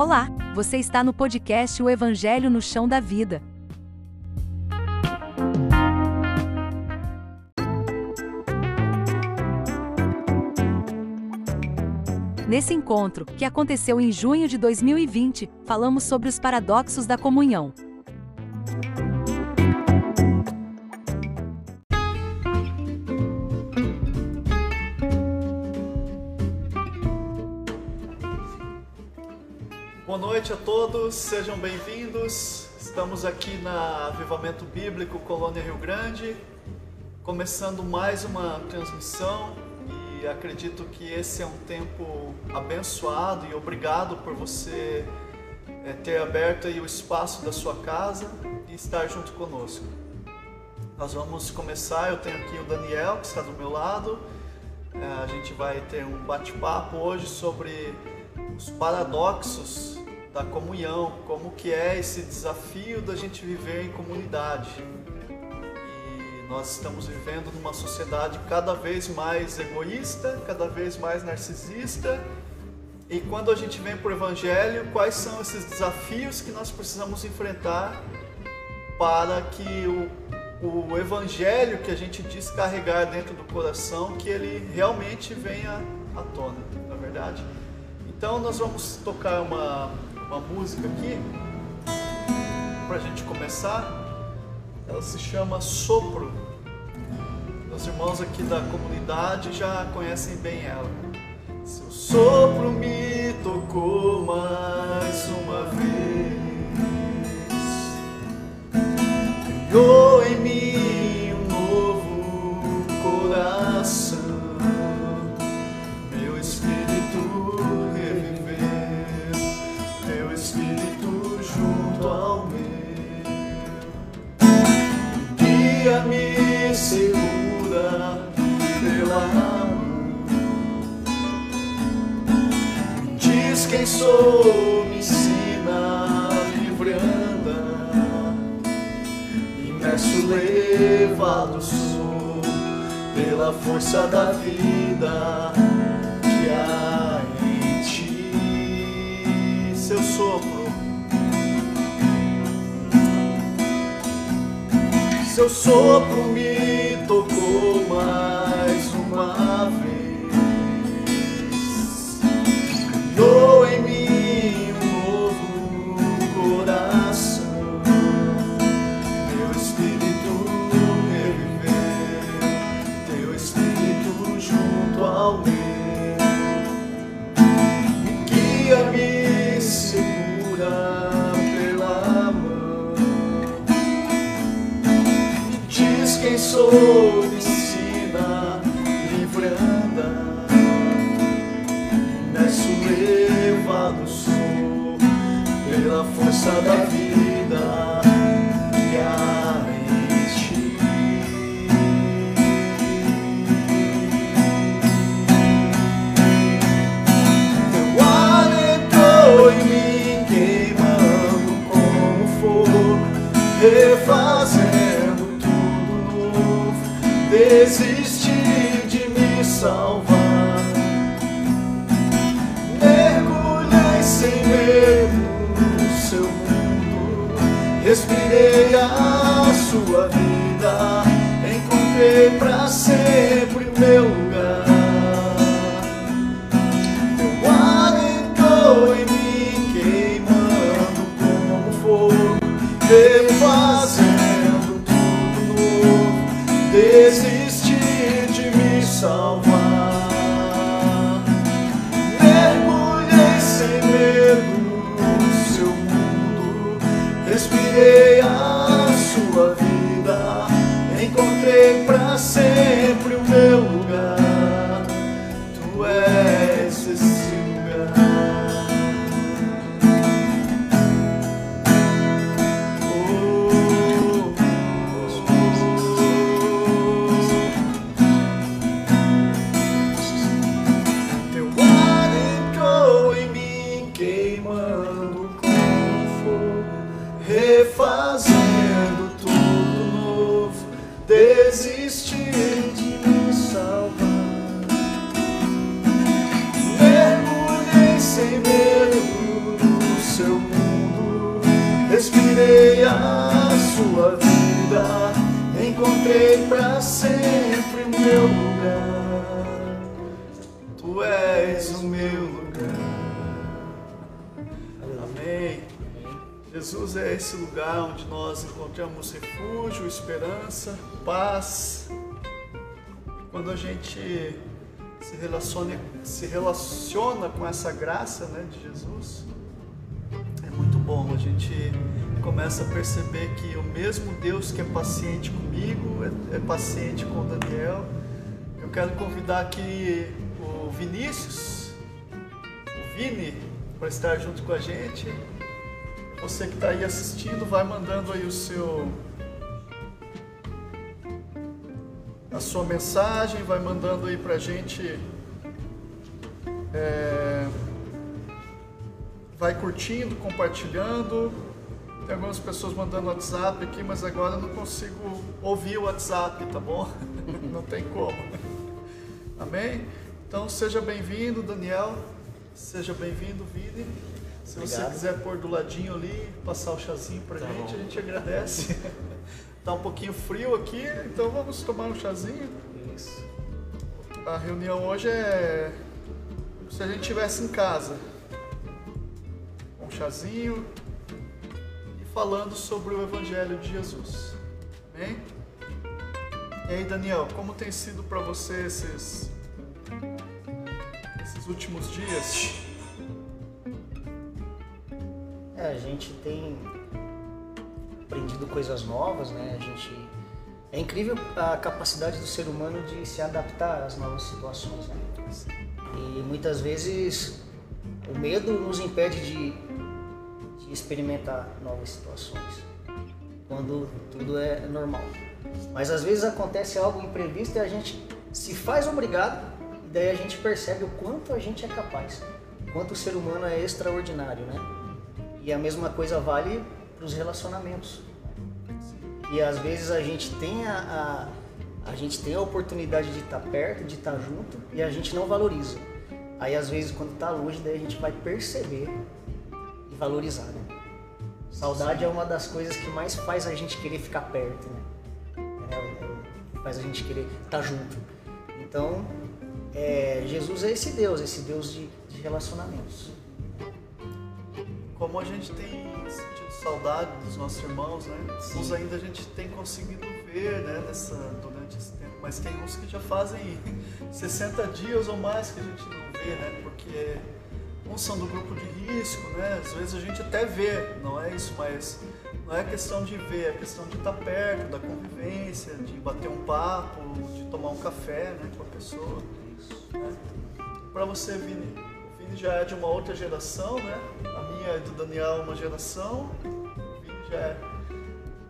Olá, você está no podcast O Evangelho no Chão da Vida. Nesse encontro, que aconteceu em junho de 2020, falamos sobre os paradoxos da comunhão. Noite a todos, sejam bem-vindos. Estamos aqui na Avivamento Bíblico Colônia Rio Grande, começando mais uma transmissão e acredito que esse é um tempo abençoado e obrigado por você é, ter aberto aí o espaço da sua casa e estar junto conosco. Nós vamos começar, eu tenho aqui o Daniel que está do meu lado, é, a gente vai ter um bate-papo hoje sobre os paradoxos da comunhão, como que é esse desafio da gente viver em comunidade. E nós estamos vivendo numa sociedade cada vez mais egoísta, cada vez mais narcisista. E quando a gente vem para o Evangelho, quais são esses desafios que nós precisamos enfrentar para que o, o Evangelho que a gente diz carregar dentro do coração, que ele realmente venha à tona, na é verdade? Então nós vamos tocar uma, uma música aqui para a gente começar. Ela se chama Sopro. Os irmãos aqui da comunidade já conhecem bem ela. Seu sopro me tocou mais uma vez, sou, ensina livre. Imerso levado sou pela força da vida que há em ti. Seu sopro, seu sopro me tocou mais uma vez. Quem respirei a sua vida, encontrei pra sempre o meu esperança, paz. Quando a gente se relaciona, se relaciona com essa graça né, de Jesus, é muito bom. A gente começa a perceber que o mesmo Deus que é paciente comigo é, é paciente com Daniel. Eu quero convidar aqui o Vinícius, o Vini, para estar junto com a gente. Você que está aí assistindo, vai mandando aí o seu a sua mensagem, vai mandando aí pra gente. É, vai curtindo, compartilhando. Tem algumas pessoas mandando WhatsApp aqui, mas agora eu não consigo ouvir o WhatsApp, tá bom? não tem como. Amém? Então seja bem-vindo, Daniel. Seja bem-vindo, Vini. Se Obrigado. você quiser pôr do ladinho ali, passar o chazinho pra tá gente, bom. a gente agradece. Tá um pouquinho frio aqui, então vamos tomar um chazinho. Isso. A reunião hoje é se a gente estivesse em casa. Um chazinho e falando sobre o Evangelho de Jesus. Amém? E aí, Daniel, como tem sido para você esses, esses últimos dias? É, a gente tem aprendido coisas novas, né? A gente é incrível a capacidade do ser humano de se adaptar às novas situações, né? E muitas vezes o medo nos impede de, de experimentar novas situações, quando tudo é normal. Mas às vezes acontece algo imprevisto e a gente se faz obrigado e daí a gente percebe o quanto a gente é capaz, o quanto o ser humano é extraordinário, né? E a mesma coisa vale para os relacionamentos. E às vezes a gente tem a, a, a, gente tem a oportunidade de estar perto, de estar junto e a gente não valoriza. Aí às vezes quando está longe, daí a gente vai perceber e valorizar. Né? Saudade Sim. é uma das coisas que mais faz a gente querer ficar perto, né? É, é, faz a gente querer estar junto. Então, é, Jesus é esse Deus, esse Deus de, de relacionamentos. Como a gente tem saudade dos nossos irmãos, né? Sim. Uns ainda a gente tem conseguido ver, né, nessa, durante esse tempo, mas tem uns que já fazem 60 dias ou mais que a gente não vê, né? Porque uns são do grupo de risco, né? Às vezes a gente até vê, não é isso, mas não é questão de ver, é questão de estar perto, da convivência, de bater um papo, de tomar um café, né, com a pessoa. Né? Para você, Vini já é de uma outra geração, né? A minha e do Daniel uma geração, o Vini já é,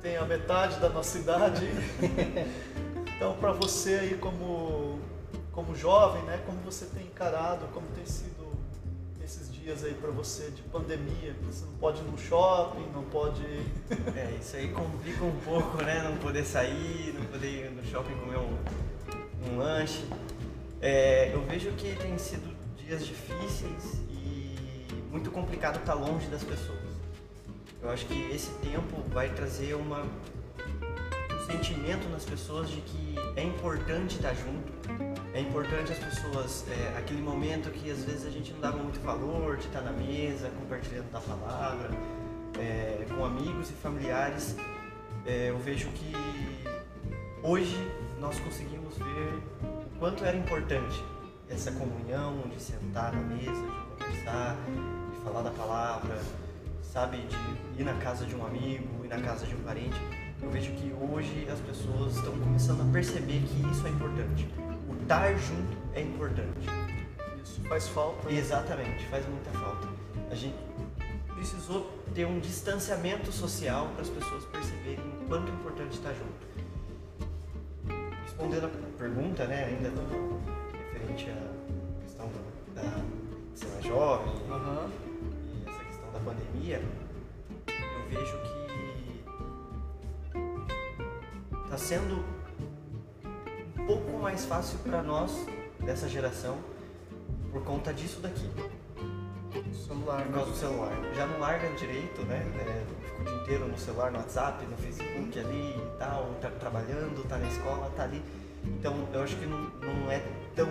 tem a metade da nossa idade. então, para você aí como, como jovem, né, como você tem encarado, como tem sido esses dias aí para você de pandemia? Você não pode ir no shopping, não pode. é, isso aí complica um pouco, né? Não poder sair, não poder ir no shopping comer um, um lanche. É, eu vejo que tem sido dias difíceis muito complicado estar longe das pessoas. Eu acho que esse tempo vai trazer uma, um sentimento nas pessoas de que é importante estar junto, é importante as pessoas, é, aquele momento que às vezes a gente não dava muito valor, de estar na mesa, compartilhando da palavra, é, com amigos e familiares. É, eu vejo que hoje nós conseguimos ver o quanto era importante essa comunhão, de sentar na mesa, de conversar, falar da palavra, sabe, de ir na casa de um amigo, ir na casa de um parente. Eu vejo que hoje as pessoas estão começando a perceber que isso é importante. O estar junto é importante. Isso faz falta. Exatamente, faz muita falta. A gente precisou ter um distanciamento social para as pessoas perceberem o quanto é importante estar junto. Respondendo a pergunta, né, ainda do, à questão do, da ser mais jovem, uhum da pandemia, eu vejo que está sendo um pouco mais fácil para nós dessa geração por conta disso daqui. celular, por né? causa do celular. Já não larga direito, né? É, fica o dia inteiro no celular, no WhatsApp, no Facebook ali e tal, tá trabalhando, tá na escola, tá ali. Então eu acho que não, não é tão,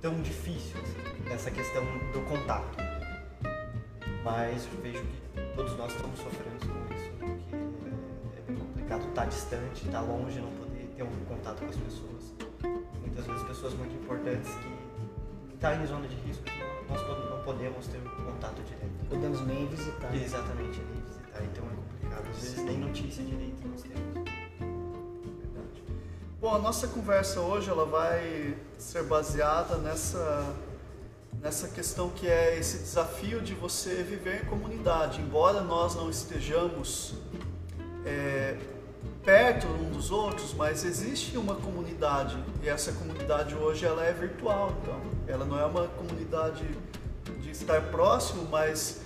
tão difícil assim, essa questão do contato. Mas eu vejo que todos nós estamos sofrendo com isso, porque é bem complicado estar distante, estar longe, não poder ter um contato com as pessoas. Muitas vezes pessoas muito importantes que estão em zona de risco, nós não podemos ter um contato direto. Podemos nem visitar. Exatamente, nem visitar, então é complicado. Às vezes nem notícia direito nós temos. Bom, a nossa conversa hoje ela vai ser baseada nessa nessa questão que é esse desafio de você viver em comunidade. Embora nós não estejamos é, perto um dos outros, mas existe uma comunidade e essa comunidade hoje ela é virtual, então ela não é uma comunidade de estar próximo, mas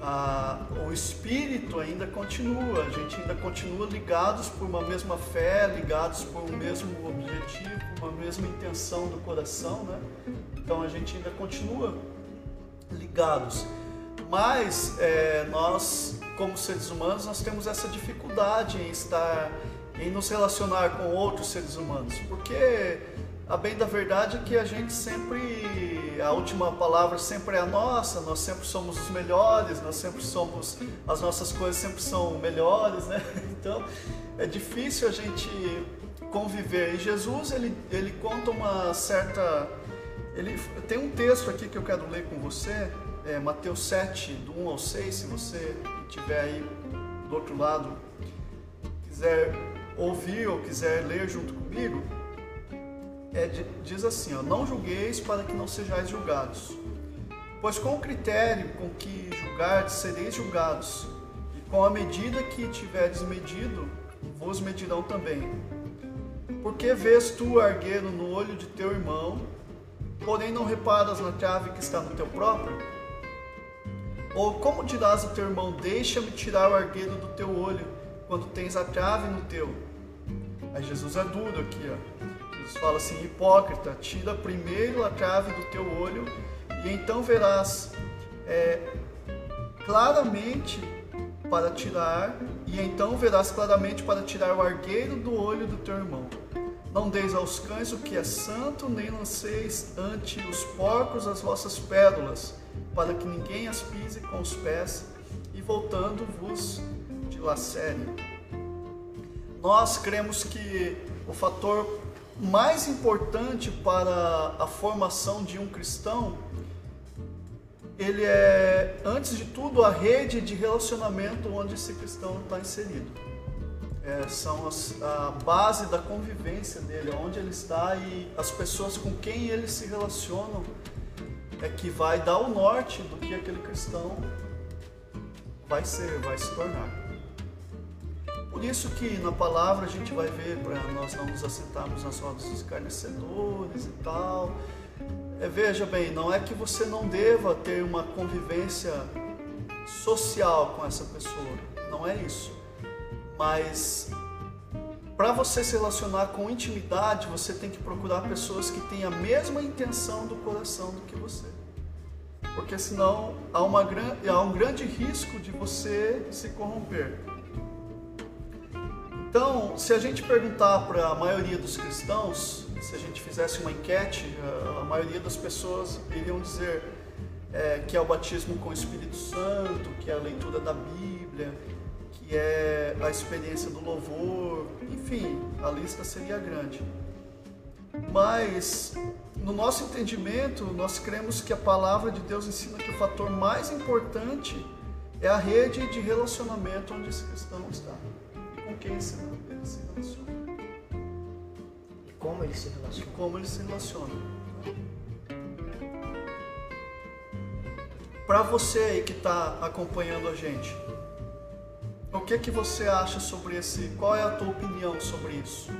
ah, o espírito ainda continua, a gente ainda continua ligados por uma mesma fé, ligados por um mesmo objetivo, uma mesma intenção do coração, né? Então a gente ainda continua ligados. Mas é, nós, como seres humanos, nós temos essa dificuldade em estar, em nos relacionar com outros seres humanos, porque a bem da verdade é que a gente sempre, a última palavra sempre é a nossa, nós sempre somos os melhores, nós sempre somos, as nossas coisas sempre são melhores, né? Então é difícil a gente conviver. E Jesus, ele, ele conta uma certa ele tem um texto aqui que eu quero ler com você, é Mateus 7, do 1 ao 6, se você estiver aí do outro lado, quiser ouvir ou quiser ler junto comigo, é, diz assim, ó, não julgueis para que não sejais julgados, pois com o critério com que julgardes sereis julgados, e com a medida que tiverdes medido, vos medirão também. Porque vês tu argueiro no olho de teu irmão, porém não reparas na trave que está no teu próprio? Ou como dirás ao teu irmão, deixa-me tirar o argueiro do teu olho, quando tens a trave no teu? Aí Jesus é duro aqui, ó. Jesus fala assim, hipócrita, tira primeiro a trave do teu olho, e então verás é, claramente para tirar, e então verás claramente para tirar o argueiro do olho do teu irmão. Não deis aos cães o que é santo, nem lanceis ante os porcos as vossas pérolas, para que ninguém as pise com os pés, e voltando vos dilacere. Nós cremos que o fator mais importante para a formação de um cristão, ele é, antes de tudo, a rede de relacionamento onde esse cristão está inserido é, são as, a base da convivência dele, onde ele está e as pessoas com quem ele se relacionam é que vai dar o norte do que aquele cristão vai ser, vai se tornar. Por isso que na palavra a gente vai ver para nós não nos assentarmos nas rodas dos escarnecedores e tal. É, veja bem, não é que você não deva ter uma convivência social com essa pessoa, não é isso mas para você se relacionar com intimidade, você tem que procurar pessoas que têm a mesma intenção do coração do que você. Porque senão há, uma, há um grande risco de você se corromper. Então, se a gente perguntar para a maioria dos cristãos, se a gente fizesse uma enquete, a maioria das pessoas iriam dizer é, que é o batismo com o Espírito Santo, que é a leitura da Bíblia, que é a experiência do louvor, enfim, a lista seria grande. Mas, no nosso entendimento, nós cremos que a palavra de Deus ensina que o fator mais importante é a rede de relacionamento onde esse cristão está com quem ele se relaciona. E como ele se relaciona. E como ele se relaciona. Para você aí que está acompanhando a gente, o que que você acha sobre esse? Qual é a tua opinião sobre isso?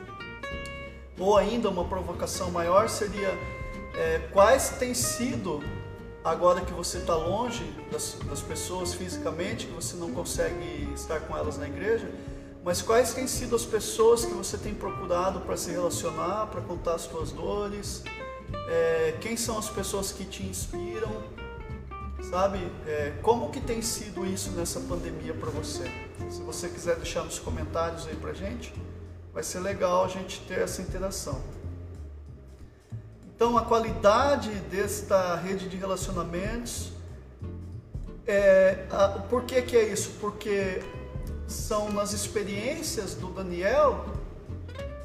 Ou ainda uma provocação maior seria é, quais têm sido agora que você está longe das, das, pessoas fisicamente, que você não consegue estar com elas na igreja, mas quais têm sido as pessoas que você tem procurado para se relacionar, para contar as suas dores? É, quem são as pessoas que te inspiram? Sabe, é, como que tem sido isso nessa pandemia para você? Se você quiser deixar nos comentários aí pra gente, vai ser legal a gente ter essa interação. Então, a qualidade desta rede de relacionamentos, é, a, por que, que é isso? Porque são nas experiências do Daniel,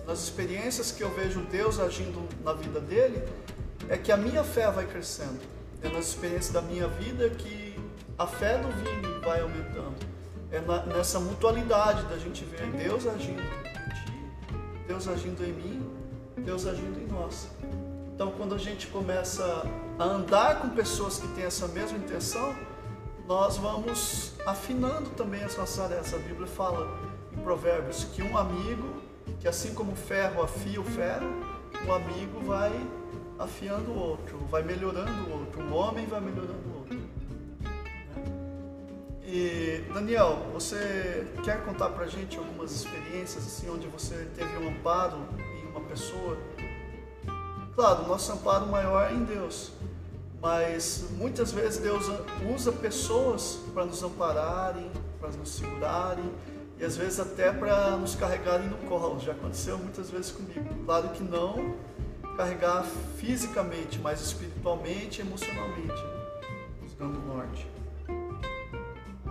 nas experiências que eu vejo Deus agindo na vida dele, é que a minha fé vai crescendo. É nas experiências da minha vida que a fé do Vini vai aumentando. É na, nessa mutualidade da gente ver Deus agindo em ti, Deus agindo em mim, Deus agindo em nós. Então, quando a gente começa a andar com pessoas que têm essa mesma intenção, nós vamos afinando também as nossas tarefas. A Bíblia fala em Provérbios que um amigo, que assim como o ferro afia o ferro, um amigo vai afiando o outro, vai melhorando o outro, um homem vai melhorando o outro. E Daniel, você quer contar pra gente algumas experiências assim onde você teve um amparo em uma pessoa? Claro, nosso amparo maior é em Deus, mas muitas vezes Deus usa pessoas para nos ampararem, para nos segurarem e às vezes até para nos carregarem no colo. Já aconteceu muitas vezes comigo. Claro que não carregar fisicamente, mas espiritualmente emocionalmente, buscando o norte.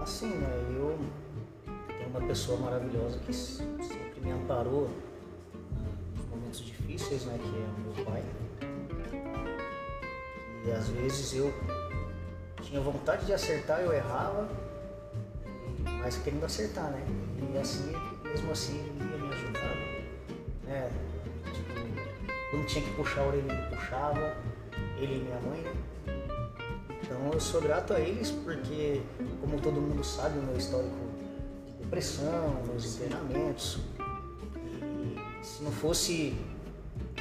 Assim, né? Eu tenho uma pessoa maravilhosa que sempre me amparou nos momentos difíceis, né? Que é o meu pai. E às vezes eu tinha vontade de acertar, eu errava, mas querendo acertar, né? E assim, mesmo assim, ele ia me ajudar, né? Tipo, quando tinha que puxar a orelha, ele puxava, ele e minha mãe, né? Então eu sou grato a eles porque, como todo mundo sabe, o meu histórico de depressão, meus internamentos, e se não fosse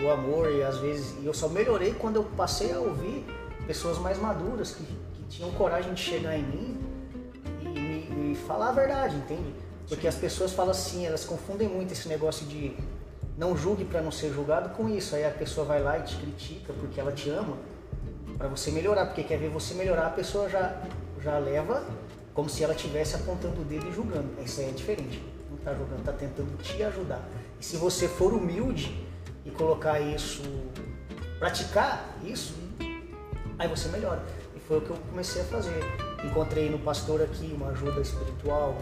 o amor e às vezes e eu só melhorei quando eu passei a ouvir pessoas mais maduras que, que tinham coragem de chegar em mim e me, falar a verdade, entende? Porque as pessoas falam assim, elas confundem muito esse negócio de não julgue para não ser julgado com isso. Aí a pessoa vai lá e te critica porque ela te ama para você melhorar, porque quer ver você melhorar, a pessoa já já leva como se ela estivesse apontando o dedo e julgando. Isso aí é diferente. Não está julgando, está tentando te ajudar. E se você for humilde e colocar isso, praticar isso, aí você melhora. E foi o que eu comecei a fazer. Encontrei no pastor aqui uma ajuda espiritual,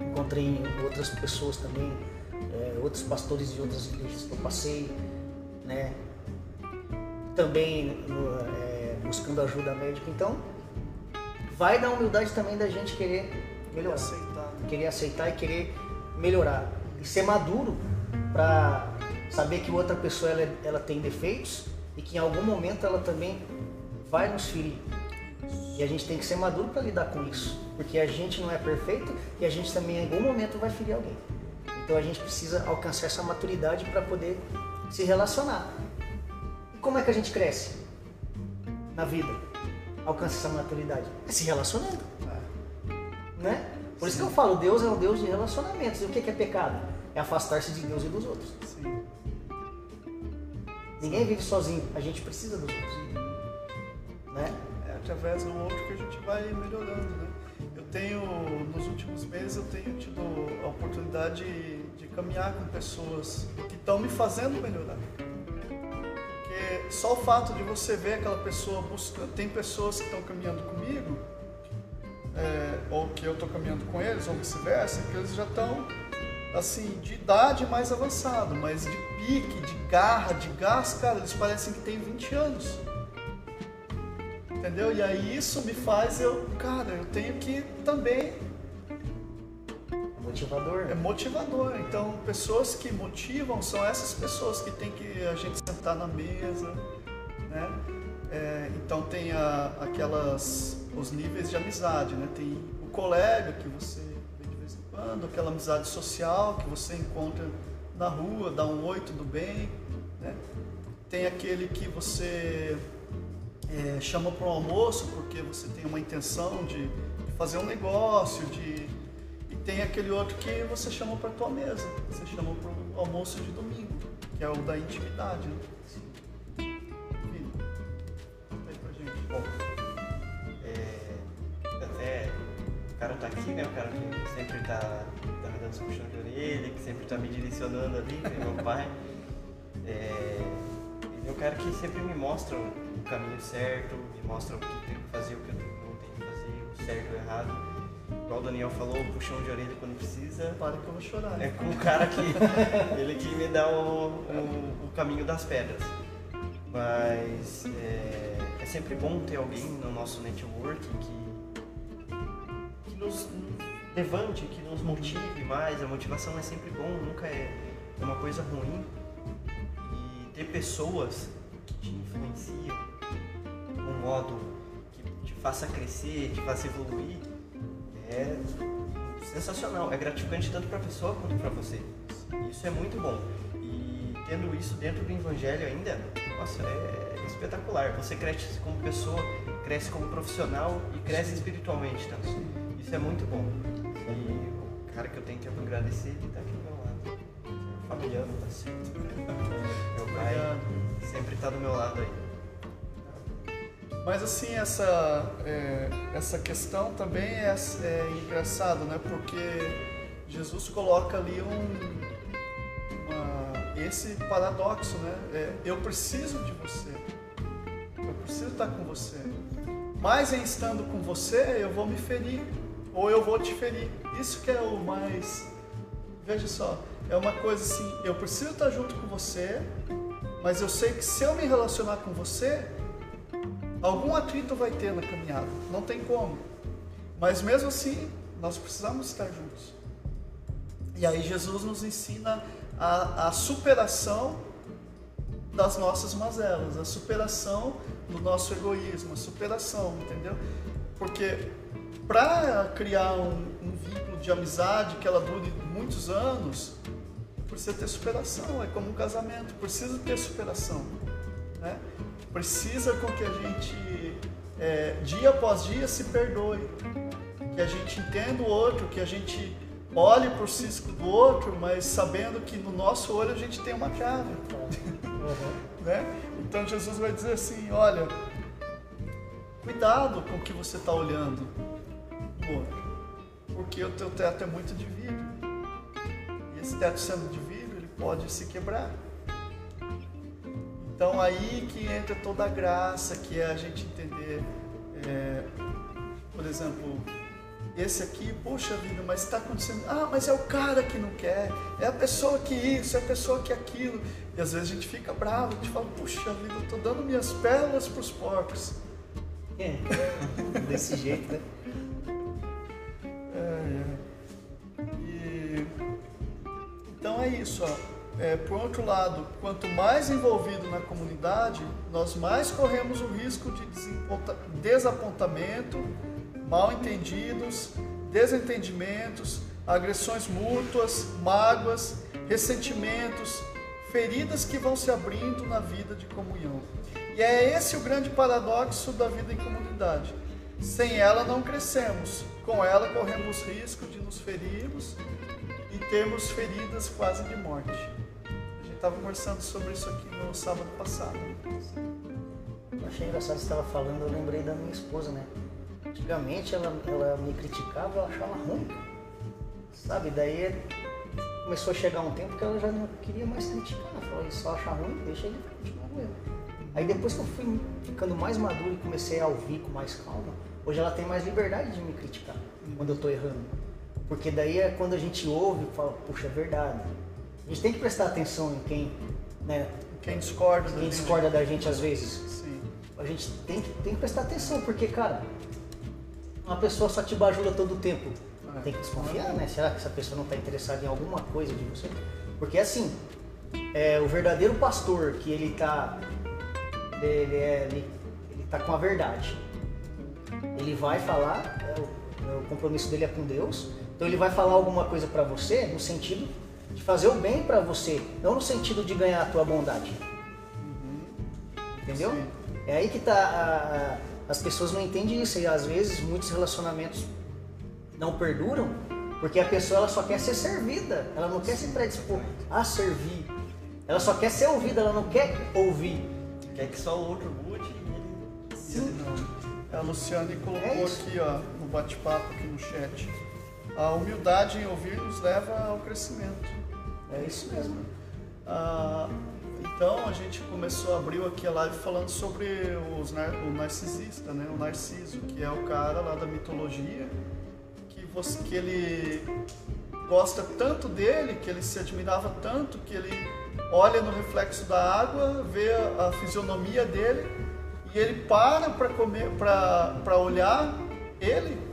encontrei em outras pessoas também, é, outros pastores de outras igrejas que eu passei, né? Também é, buscando ajuda médica. Então, vai da humildade também da gente querer melhorar. Aceitar. Querer aceitar e querer melhorar. E ser maduro para saber que outra pessoa ela, ela tem defeitos e que em algum momento ela também vai nos ferir. E a gente tem que ser maduro para lidar com isso, porque a gente não é perfeito e a gente também em algum momento vai ferir alguém. Então a gente precisa alcançar essa maturidade para poder se relacionar. E como é que a gente cresce na vida? Alcança essa maturidade? É se relacionando. Né? Por isso que eu falo, Deus é um Deus de relacionamentos. E o que é pecado? É afastar-se de Deus e dos outros. Sim. Ninguém vive sozinho, a gente precisa dos outros. Né? É através do outro que a gente vai melhorando, né? Eu tenho, nos últimos meses, eu tenho tido a oportunidade de, de caminhar com pessoas que estão me fazendo melhorar. Porque só o fato de você ver aquela pessoa buscando, tem pessoas que estão caminhando comigo, é, ou que eu estou caminhando com eles, ou vice-versa, que eles já estão assim, de idade mais avançada, mas de pique, de garra, de gás, cara, eles parecem que têm 20 anos. Entendeu? E aí isso me faz eu, cara, eu tenho que também. Motivador. É motivador. Então, pessoas que motivam são essas pessoas que tem que a gente sentar na mesa, né? É, então tem a, aquelas os níveis de amizade, né? Tem o colega que você participando, aquela amizade social que você encontra na rua, dá um oi, tudo bem. Né? Tem aquele que você é, chama para um almoço porque você tem uma intenção de, fazer um negócio, de, e tem aquele outro que você chama para a tua mesa, você chama para o almoço de domingo, que é o da intimidade. Né? Bom, é, aqui, né? O cara que sempre tá, tá me dando esse puxão de orelha, que sempre tá me direcionando ali, meu pai. É, ele é o cara que sempre me mostra o caminho certo, me mostra o que tem que fazer, o que eu não tenho que fazer, o certo e o errado. Igual o Daniel falou, puxão de orelha quando precisa. Para que eu vou chorar. É com o cara que. ele que me dá o, o, o caminho das pedras. Mas é, é sempre bom ter alguém no nosso network que, que nos levante, que nos motive mais. A motivação é sempre bom, nunca é uma coisa ruim. E ter pessoas que te influenciam modo que te faça crescer, te faça evoluir, é sensacional. É gratificante tanto para a pessoa quanto para você. Isso é muito bom. E tendo isso dentro do evangelho ainda, nossa, é espetacular. Você cresce como pessoa, cresce como profissional e cresce espiritualmente também. Isso é muito bom. E o cara que eu tenho que agradecer, ele tá aqui do meu lado. O Fabiano tá certo. Meu pai sempre tá do meu lado aí. Mas assim, essa, é, essa questão também é, é engraçado, né? Porque Jesus coloca ali um, uma, esse paradoxo, né? É, eu preciso de você, eu preciso estar com você. Mas em estando com você, eu vou me ferir, ou eu vou te ferir. Isso que é o mais. Veja só, é uma coisa assim, eu preciso estar junto com você, mas eu sei que se eu me relacionar com você, Algum atrito vai ter na caminhada, não tem como. Mas mesmo assim, nós precisamos estar juntos. E aí Jesus nos ensina a, a superação das nossas mazelas, a superação do nosso egoísmo, a superação, entendeu? Porque para criar um, um, vínculo de amizade que ela dure muitos anos, precisa ter superação, é como um casamento, precisa ter superação. Né? Precisa com que a gente, é, dia após dia, se perdoe. Que a gente entenda o outro, que a gente olhe para o cisco do outro, mas sabendo que no nosso olho a gente tem uma chave. Uhum. né? Então Jesus vai dizer assim: olha, cuidado com o que você está olhando no outro, porque o teu teto é muito de vidro. E esse teto sendo de vidro, ele pode se quebrar. Então aí que entra toda a graça, que é a gente entender, é, por exemplo, esse aqui, poxa vida, mas está acontecendo, ah, mas é o cara que não quer, é a pessoa que isso, é a pessoa que aquilo. E às vezes a gente fica bravo, a gente fala, puxa vida, eu estou dando minhas pérolas para os porcos. É, desse jeito, né? É, é. E, então é isso, ó é, por outro lado, quanto mais envolvido na comunidade, nós mais corremos o risco de desapontamento, mal entendidos, desentendimentos, agressões mútuas, mágoas, ressentimentos, feridas que vão se abrindo na vida de comunhão. E é esse o grande paradoxo da vida em comunidade. Sem ela não crescemos, com ela corremos risco de nos ferirmos e termos feridas quase de morte estava conversando sobre isso aqui no sábado passado. Eu achei engraçado você estava falando, eu lembrei da minha esposa, né? Antigamente ela, ela me criticava, eu achava ruim. Sabe? Daí começou a chegar um tempo que ela já não queria mais criticar. Ela falou, só acha ruim, deixa ele continuar com. Aí depois que eu fui ficando mais maduro e comecei a ouvir com mais calma, hoje ela tem mais liberdade de me criticar quando eu estou errando. Porque daí é quando a gente ouve e fala, puxa, é verdade a gente tem que prestar atenção em quem, né, quem discorda, quem da, discorda gente. da gente às vezes. Sim. A gente tem que, tem que prestar atenção, porque, cara, uma pessoa só te bajula todo o tempo. É. Tem que desconfiar, né? Será que essa pessoa não está interessada em alguma coisa de você? Porque assim, é, o verdadeiro pastor que ele está ele, é, ele, ele tá com a verdade. Ele vai falar, é, o, é, o compromisso dele é com Deus, então ele vai falar alguma coisa para você no sentido de fazer o bem para você, não no sentido de ganhar a tua bondade. Uhum. Entendeu? Sim. É aí que tá a, a, as pessoas não entendem isso e às vezes muitos relacionamentos não perduram porque a pessoa ela só quer ser servida, ela não quer se predispor a servir. Ela só quer ser ouvida, ela não quer ouvir. Quer que só o outro mude e ele. Sim. A Luciane colocou é aqui ó, no bate-papo aqui no chat a humildade em ouvir nos leva ao crescimento. É isso mesmo. Ah, então a gente começou, abriu aqui a live falando sobre os, o narcisista, né? o Narciso, que é o cara lá da mitologia, que, você, que ele gosta tanto dele, que ele se admirava tanto, que ele olha no reflexo da água, vê a, a fisionomia dele e ele para para comer, para olhar ele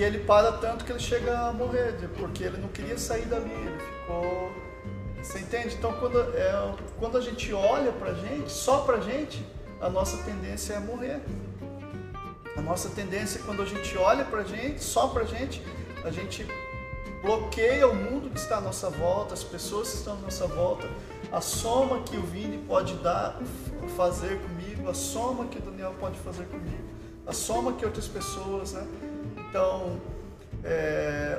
e ele para tanto que ele chega a morrer, porque ele não queria sair dali, ele ficou você entende? Então, quando, é, quando a gente olha pra gente, só pra gente, a nossa tendência é morrer. A nossa tendência, quando a gente olha pra gente, só pra gente, a gente bloqueia o mundo que está à nossa volta, as pessoas que estão à nossa volta, a soma que o Vini pode dar, fazer comigo, a soma que o Daniel pode fazer comigo, a soma que outras pessoas, né? Então, é,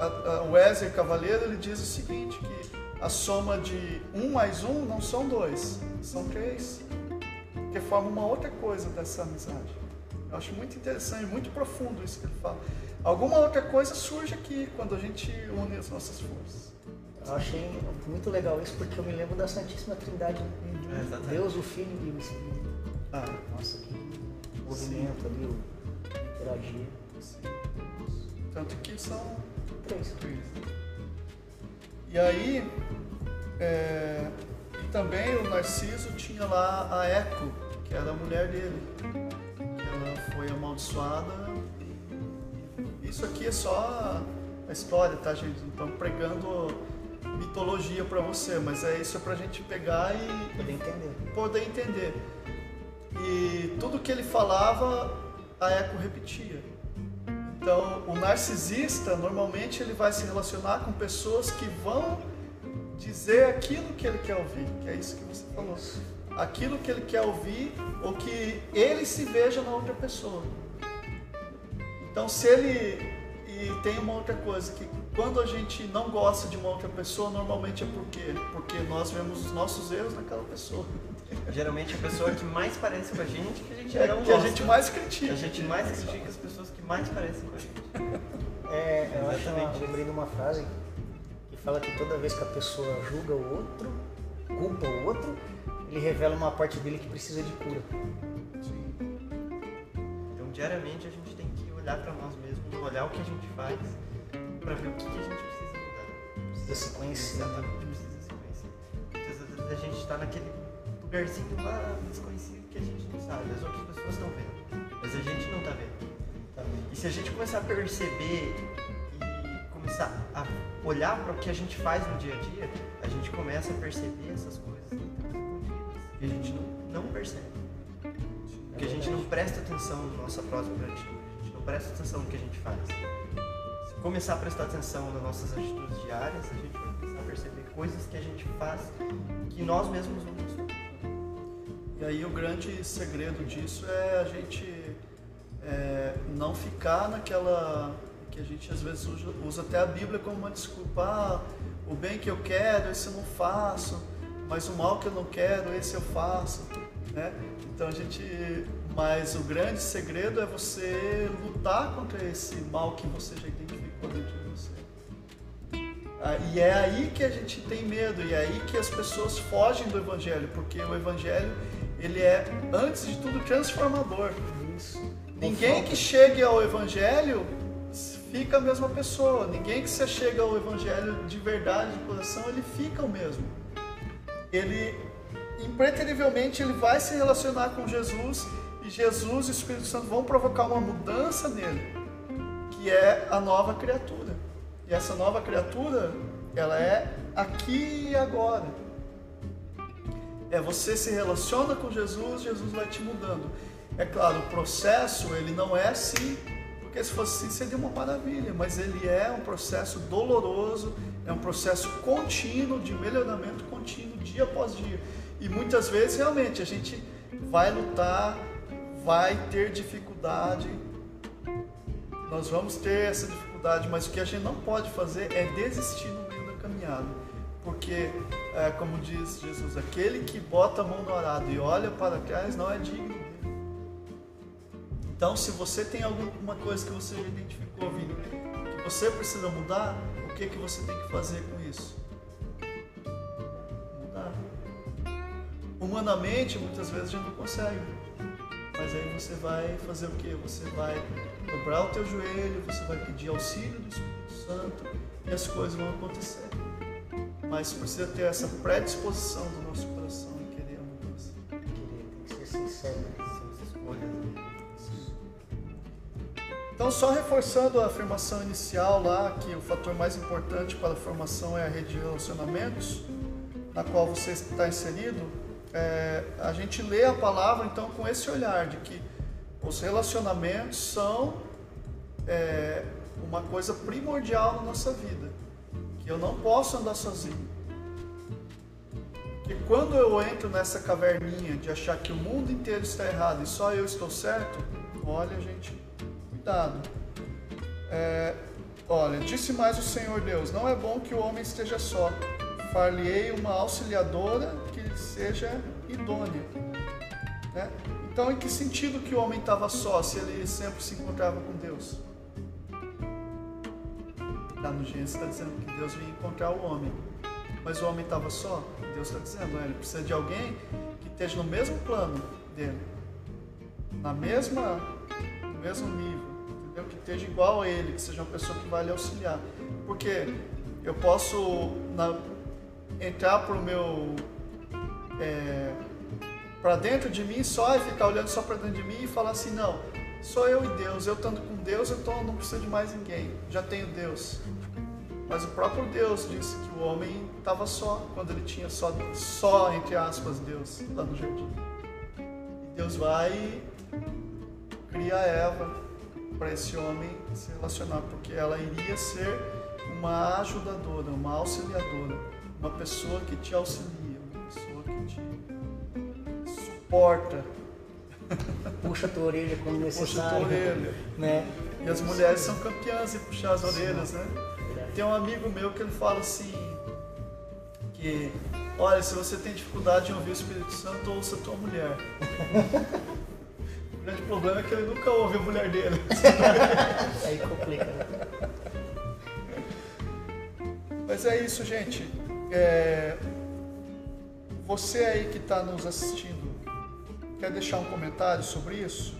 a, a Wesley Cavaleiro ele diz o seguinte, que a soma de um mais um não são dois, são três, que forma uma outra coisa dessa amizade. Eu acho muito interessante, muito profundo isso que ele fala. Alguma outra coisa surge aqui quando a gente une as nossas forças. Eu achei muito legal isso porque eu me lembro da Santíssima Trindade. É, Deus, o Filho e o Espírito. Ah. Nossa, que movimento Sim. ali, o Tanto que são três. E aí, é, e também o Narciso tinha lá a Eco, que era a mulher dele. Ela foi amaldiçoada. Isso aqui é só a história, tá, gente? Então, pregando mitologia para você, mas é isso é pra gente pegar e poder entender. Poder entender. E tudo que ele falava, a Eco repetia. Então, o narcisista, normalmente, ele vai se relacionar com pessoas que vão dizer aquilo que ele quer ouvir, que é isso que você falou. Aquilo que ele quer ouvir ou que ele se veja na outra pessoa. Então, se ele. E tem uma outra coisa, que quando a gente não gosta de uma outra pessoa, normalmente é por quê? Porque nós vemos os nossos erros naquela pessoa. Geralmente a pessoa que mais parece com a gente que a gente é, não que gosta. a gente mais critica. A gente mais critica as pessoas que mais parecem com a gente. É, eu acho, eu lembrei de uma frase que fala que toda vez que a pessoa julga o outro, culpa o outro, ele revela uma parte dele que precisa de cura. Sim. Então diariamente a gente tem que olhar para nós mesmos, olhar o que a gente faz, para ver o que, que a gente precisa mudar. Precisa se conhecer. Exatamente, precisa se conhecer. Muitas vezes a gente está naquele lugarzinho lá desconhecido que a gente não sabe, as outras pessoas estão vendo, mas a gente não está vendo. E se a gente começar a perceber e começar a olhar para o que a gente faz no dia a dia, a gente começa a perceber essas coisas que a gente não, não percebe. Porque a gente não presta atenção na nossa própria atitude, a gente não presta atenção no que a gente faz. Se começar a prestar atenção nas nossas atitudes diárias, a gente vai começar a perceber coisas que a gente faz que nós mesmos não e aí o grande segredo disso é a gente é, não ficar naquela que a gente às vezes usa, usa, até a Bíblia como uma desculpa. Ah, o bem que eu quero, esse eu não faço, mas o mal que eu não quero, esse eu faço. Né? Então a gente. Mas o grande segredo é você lutar contra esse mal que você já identificou dentro de você. Ah, e é aí que a gente tem medo, e é aí que as pessoas fogem do Evangelho, porque o Evangelho ele é, antes de tudo, transformador. Isso. Ninguém que chegue ao Evangelho fica a mesma pessoa. Ninguém que se chega ao Evangelho de verdade, de coração, ele fica o mesmo. Ele, impreterivelmente, ele vai se relacionar com Jesus e Jesus e o Espírito Santo vão provocar uma mudança nele, que é a nova criatura. E essa nova criatura, ela é aqui e agora é você se relaciona com Jesus, Jesus vai te mudando. É claro, o processo ele não é assim, porque se fosse assim seria uma maravilha, mas ele é um processo doloroso, é um processo contínuo de melhoramento contínuo dia após dia. E muitas vezes realmente a gente vai lutar, vai ter dificuldade, nós vamos ter essa dificuldade, mas o que a gente não pode fazer é desistir no meio da caminhada porque, é, como diz Jesus, aquele que bota a mão no arado e olha para trás não é digno. Então, se você tem alguma coisa que você já identificou, Vini, que você precisa mudar, o que, que você tem que fazer com isso? Mudar. Humanamente, muitas vezes a gente não consegue. Mas aí você vai fazer o que? Você vai dobrar o teu joelho, você vai pedir auxílio do Espírito Santo e as coisas vão acontecer. Mas precisa ter essa predisposição do nosso Então, só reforçando a afirmação inicial lá, que o fator mais importante para a formação é a rede de relacionamentos, na qual você está inserido, é, a gente lê a palavra então com esse olhar de que os relacionamentos são é, uma coisa primordial na nossa vida, que eu não posso andar sozinho. Que quando eu entro nessa caverninha de achar que o mundo inteiro está errado e só eu estou certo, olha, gente, cuidado. É, olha, disse mais o Senhor Deus: Não é bom que o homem esteja só. Far-lhe-ei uma auxiliadora que seja idônea. Né? Então, em que sentido que o homem estava só se ele sempre se encontrava com Deus? Lá no Gênesis está dizendo que Deus vinha encontrar o homem. Mas o homem estava só? Deus está dizendo, ele precisa de alguém que esteja no mesmo plano dele, na mesma, no mesmo nível, entendeu? Que esteja igual a ele, que seja uma pessoa que vai lhe auxiliar. Porque eu posso na, entrar para o meu é, para dentro de mim só e ficar olhando só para dentro de mim e falar assim, não, sou eu e Deus, eu estando com Deus, eu tô, não preciso de mais ninguém, já tenho Deus. Mas o próprio Deus disse que o homem estava só, quando ele tinha só, só, entre aspas, Deus lá no jardim. E Deus vai e cria Eva para esse homem se relacionar, porque ela iria ser uma ajudadora, uma auxiliadora, uma pessoa que te auxilia, uma pessoa que te suporta, Puxa a tua orelha quando puxa a necessário. tua orelha. Né? E as mulheres são campeãs em puxar as orelhas, né? Tem um amigo meu que ele fala assim que olha, se você tem dificuldade em ouvir o Espírito Santo, ouça a tua mulher. o grande problema é que ele nunca ouve a mulher dele. Aí complica. Né? Mas é isso, gente. É, Você aí que está nos assistindo, quer deixar um comentário sobre isso?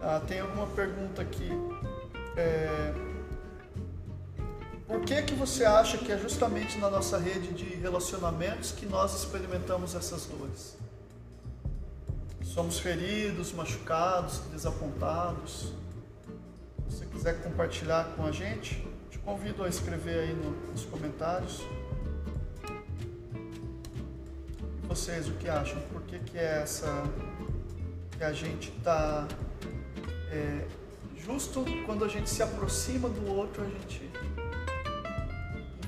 Ah, tem alguma pergunta aqui. É, Por que que você acha que é justamente na nossa rede de relacionamentos que nós experimentamos essas dores? Somos feridos, machucados, desapontados. Se você quiser compartilhar com a gente, te convido a escrever aí no- nos comentários. E vocês, o que acham? Por que, que é essa. que a gente está. justo quando a gente se aproxima do outro, a gente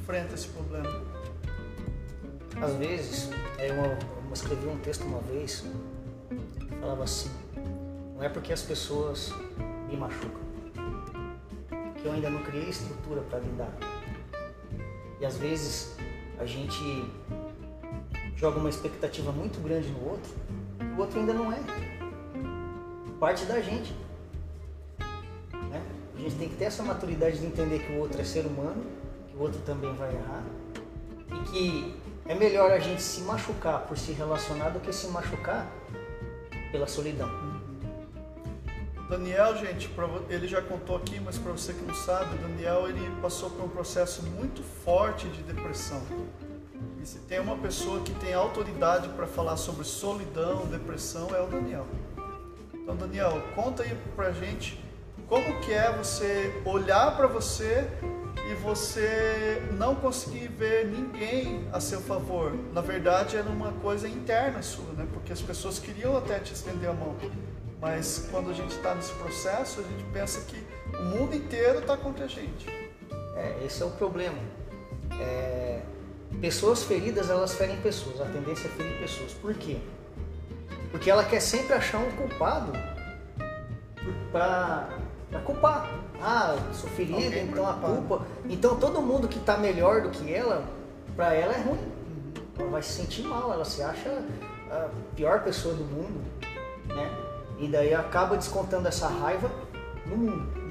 enfrenta esse problema. Às vezes, eu, eu escrevi um texto uma vez falava assim: não é porque as pessoas me machucam, que eu ainda não criei estrutura para lidar. E às vezes a gente joga uma expectativa muito grande no outro, e o outro ainda não é. Parte da gente. né? A gente tem que ter essa maturidade de entender que o outro é ser humano, que o outro também vai errar, e que é melhor a gente se machucar por se relacionar do que se machucar pela solidão. Daniel, gente, ele já contou aqui, mas para você que não sabe, Daniel ele passou por um processo muito forte de depressão. E se tem uma pessoa que tem autoridade para falar sobre solidão, depressão, é o Daniel. Então, Daniel, conta aí pra gente como que é você olhar para você e você não conseguir ver ninguém a seu favor. Na verdade, era uma coisa interna sua, né? Porque as pessoas queriam até te estender a mão. Mas quando a gente está nesse processo, a gente pensa que o mundo inteiro está contra a gente. É, esse é o problema. É, pessoas feridas, elas ferem pessoas. A tendência é ferir pessoas. Por quê? Porque ela quer sempre achar um culpado para culpar. Ah, sou ferida, Alguém pra então a culpa. Então todo mundo que está melhor do que ela, para ela é ruim. Ela vai se sentir mal, ela se acha a pior pessoa do mundo, né? E daí acaba descontando essa raiva no mundo.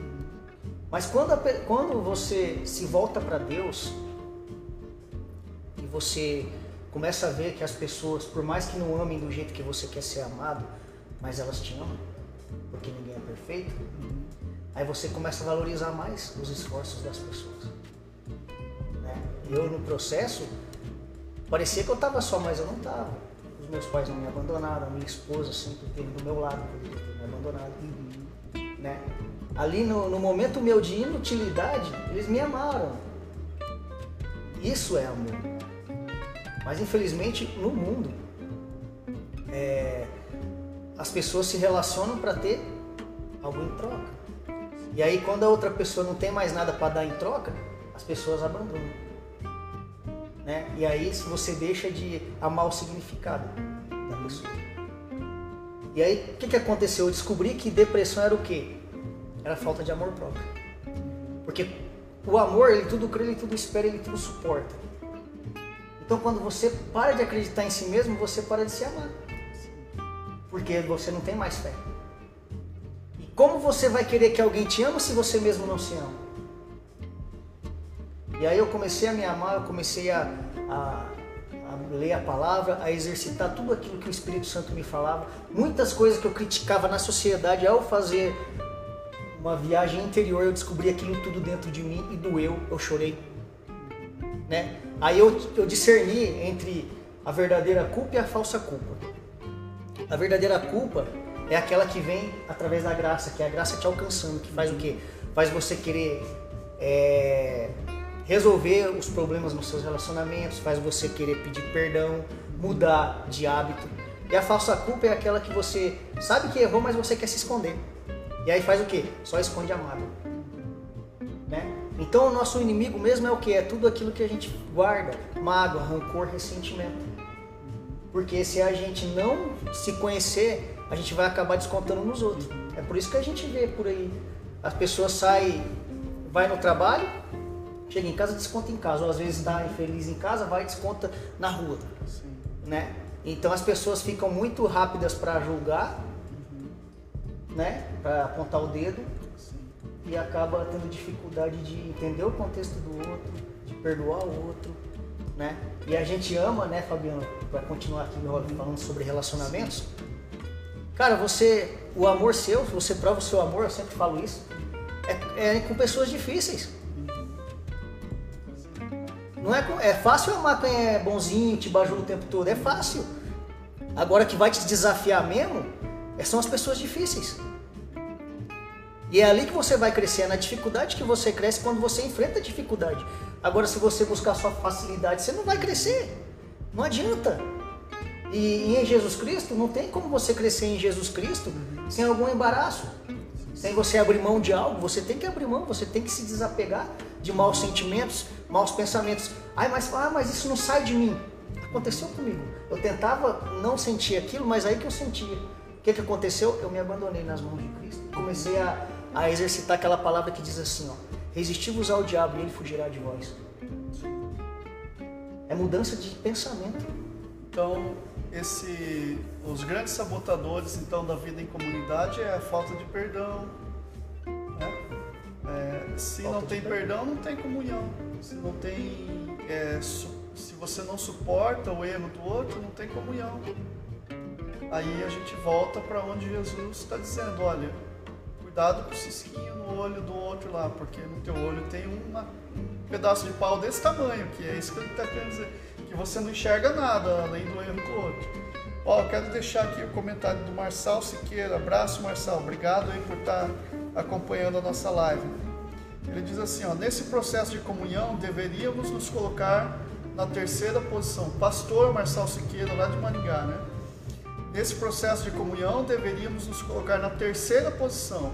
Mas quando, a quando você se volta para Deus e você começa a ver que as pessoas, por mais que não amem do jeito que você quer ser amado, mas elas te amam, porque ninguém é perfeito, aí você começa a valorizar mais os esforços das pessoas. né? Eu, no processo, parecia que eu estava só, mas eu não estava. Os meus pais não me abandonaram, a minha esposa sempre esteve do meu lado, me abandonado. Né? Ali no, no momento meu de inutilidade, eles me amaram. Isso é amor. Mas infelizmente no mundo é, as pessoas se relacionam para ter algo em troca. E aí quando a outra pessoa não tem mais nada para dar em troca, as pessoas abandonam. Né? E aí você deixa de amar o significado da pessoa. E aí o que, que aconteceu? Eu descobri que depressão era o quê? Era falta de amor próprio. Porque o amor, ele tudo crê, ele tudo espera, ele tudo suporta. Então quando você para de acreditar em si mesmo, você para de se amar. Porque você não tem mais fé. Como você vai querer que alguém te ama se você mesmo não se ama? E aí eu comecei a me amar, eu comecei a, a, a ler a palavra, a exercitar tudo aquilo que o Espírito Santo me falava. Muitas coisas que eu criticava na sociedade, ao fazer uma viagem interior, eu descobri aquilo tudo dentro de mim e doeu, eu chorei. Né? Aí eu, eu discerni entre a verdadeira culpa e a falsa culpa. A verdadeira culpa é aquela que vem através da graça, que é a graça te alcançando, que faz o quê? Faz você querer é, resolver os problemas nos seus relacionamentos, faz você querer pedir perdão, mudar de hábito. E a falsa culpa é aquela que você sabe que errou, mas você quer se esconder. E aí faz o quê? Só esconde a mágoa. Né? Então o nosso inimigo mesmo é o que? É tudo aquilo que a gente guarda, mágoa, rancor, ressentimento. Porque se a gente não se conhecer, a gente vai acabar descontando nos outros. É por isso que a gente vê por aí. As pessoas saem, vai no trabalho, chega em casa, desconta em casa. Ou às vezes está infeliz em casa, vai e desconta na rua. Né? Então as pessoas ficam muito rápidas para julgar, né? para apontar o dedo e acaba tendo dificuldade de entender o contexto do outro, de perdoar o outro, né? E a gente ama, né, Fabiano, para continuar aqui falando sobre relacionamentos. Cara, você, o amor seu, você prova o seu amor, eu sempre falo isso, é, é com pessoas difíceis. Não é, é fácil amar quem é bonzinho, te bajula o tempo todo, é fácil. Agora que vai te desafiar mesmo, é- são as pessoas difíceis. E é ali que você vai crescer, é na dificuldade que você cresce quando você enfrenta a dificuldade. Agora, se você buscar só facilidade, você não vai crescer. Não adianta. E, em Jesus Cristo, não tem como você crescer em Jesus Cristo sem algum embaraço. Sem você abrir mão de algo, você tem que abrir mão, você tem que se desapegar de maus sentimentos, maus pensamentos. Ai, mas, ah, mas isso não sai de mim. Aconteceu comigo. Eu tentava não sentir aquilo, mas aí que eu sentia. O que, que aconteceu? Eu me abandonei nas mãos de Cristo. Comecei a, a exercitar aquela palavra que diz assim, ó. Resisti-vos ao diabo e ele fugirá de vós. É mudança de pensamento. Então, esse, os grandes sabotadores então da vida em comunidade é a falta de perdão. né? É, se Falta não tem perdão. perdão, não tem comunhão. Se não tem, é, se você não suporta o erro do outro, não tem comunhão. Aí a gente volta para onde Jesus está dizendo, olha, cuidado com o cisquinho no olho do outro lá, porque no teu olho tem uma- um pedaço de pau desse tamanho, que é isso que ele está querendo dizer, que você não enxerga nada além do erro do outro. Ó, quero deixar aqui o comentário do Marçal Siqueira. Abraço, Marçal. Obrigado aí por estar acompanhando a nossa live. Ele diz assim, ó, nesse processo de comunhão deveríamos nos colocar na terceira posição. Pastor Marçal Siqueira, lá de Maringá, né? Nesse processo de comunhão deveríamos nos colocar na terceira posição.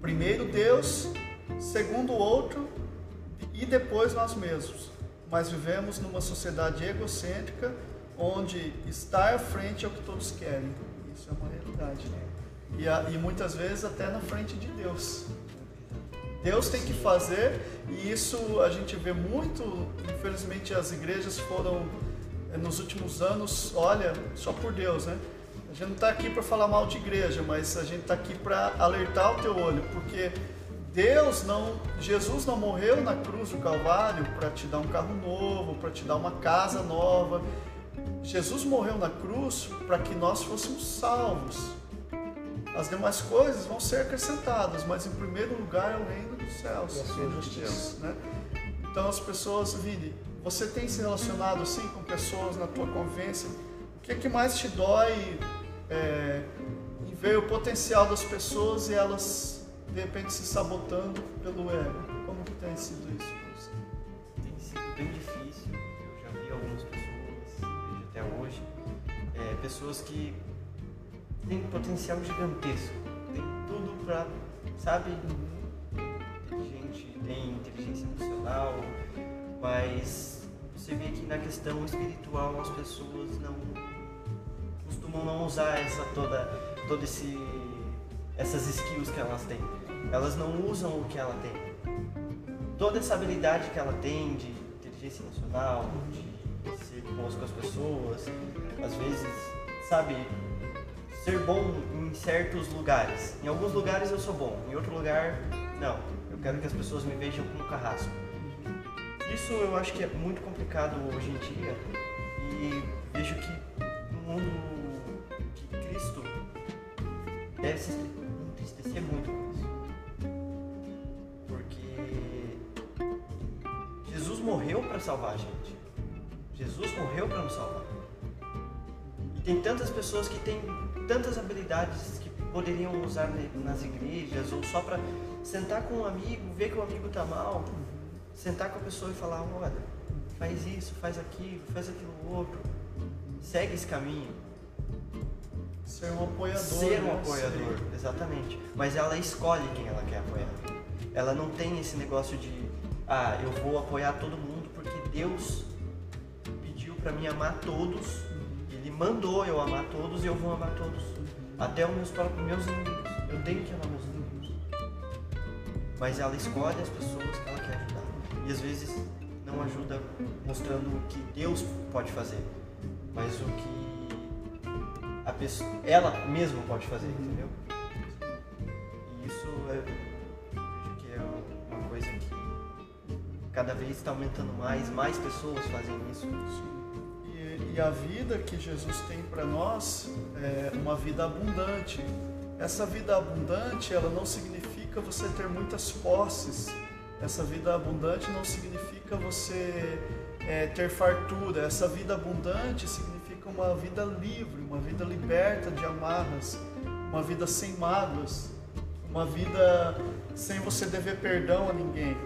Primeiro Deus, segundo o outro e depois nós mesmos. Mas vivemos numa sociedade egocêntrica onde estar à frente é o que todos querem. Isso é uma realidade. E, a- e muitas vezes até na frente de Deus. Deus tem que fazer e isso a gente vê muito. Infelizmente as igrejas foram eh, nos últimos anos, olha, só por Deus, né? A gente não está aqui para falar mal de igreja, mas a gente está aqui para alertar o teu olho, porque Deus não, Jesus não morreu na cruz do Calvário para te dar um carro novo, para te dar uma casa nova. Jesus morreu na cruz para que nós fôssemos salvos. As demais coisas vão ser acrescentadas, mas em primeiro lugar é o reino dos céus E a sua justiça. Né? Então as pessoas, Vini, você tem se relacionado assim com pessoas na tua convivência? O que é que mais te dói é, em ver o potencial das pessoas e elas de repente se sabotando pelo ego? Como que tem sido isso? pra você? Tem sido bem difícil. Eu já vi algumas pessoas, vejo até hoje, é, pessoas que têm potencial gigantesco, tem tudo pra, sabe, inteligente, tem inteligência emocional, mas você vê que na questão espiritual as pessoas não costumam não usar essa toda, todo esse essas skills que elas têm. Elas não usam o que ela tem toda essa habilidade que ela tem de inteligência emocional, de ser boas com as pessoas, às vezes, sabe, ser bom em certos lugares. Em alguns lugares eu sou bom, em outro lugar, não. Eu quero que as pessoas me vejam como carrasco. Isso eu acho que é muito complicado hoje em dia e vejo que no mundo que Cristo deve se salvar a gente. Jesus morreu para nos salvar. E tem tantas pessoas que têm tantas habilidades que poderiam usar nas igrejas ou só para sentar com um amigo, ver que o amigo tá mal, sentar com a pessoa e falar, olha, faz isso, faz aquilo, faz aquilo outro, segue esse caminho. Ser um apoiador. Ser um né? apoiador, exatamente. Mas ela escolhe quem ela quer apoiar. Ela não tem esse negócio de, ah, eu vou apoiar todo mundo Deus pediu pra mim amar todos. Ele mandou eu amar todos e eu vou amar todos. Até os meus próprios meus inimigos. Eu tenho que amar meus inimigos. Mas ela escolhe as pessoas que ela quer ajudar. E às vezes não ajuda mostrando o que Deus pode fazer, mas o que a pessoa, ela mesma pode fazer, entendeu? Cada vez está aumentando mais, mais pessoas fazem isso. E, e a vida que Jesus tem para nós é uma vida abundante. Essa vida abundante, ela não significa você ter muitas posses. Essa vida abundante não significa você é, ter fartura. Essa vida abundante significa uma vida livre, uma vida liberta de amarras, uma vida sem mágoas, uma vida sem você dever perdão a ninguém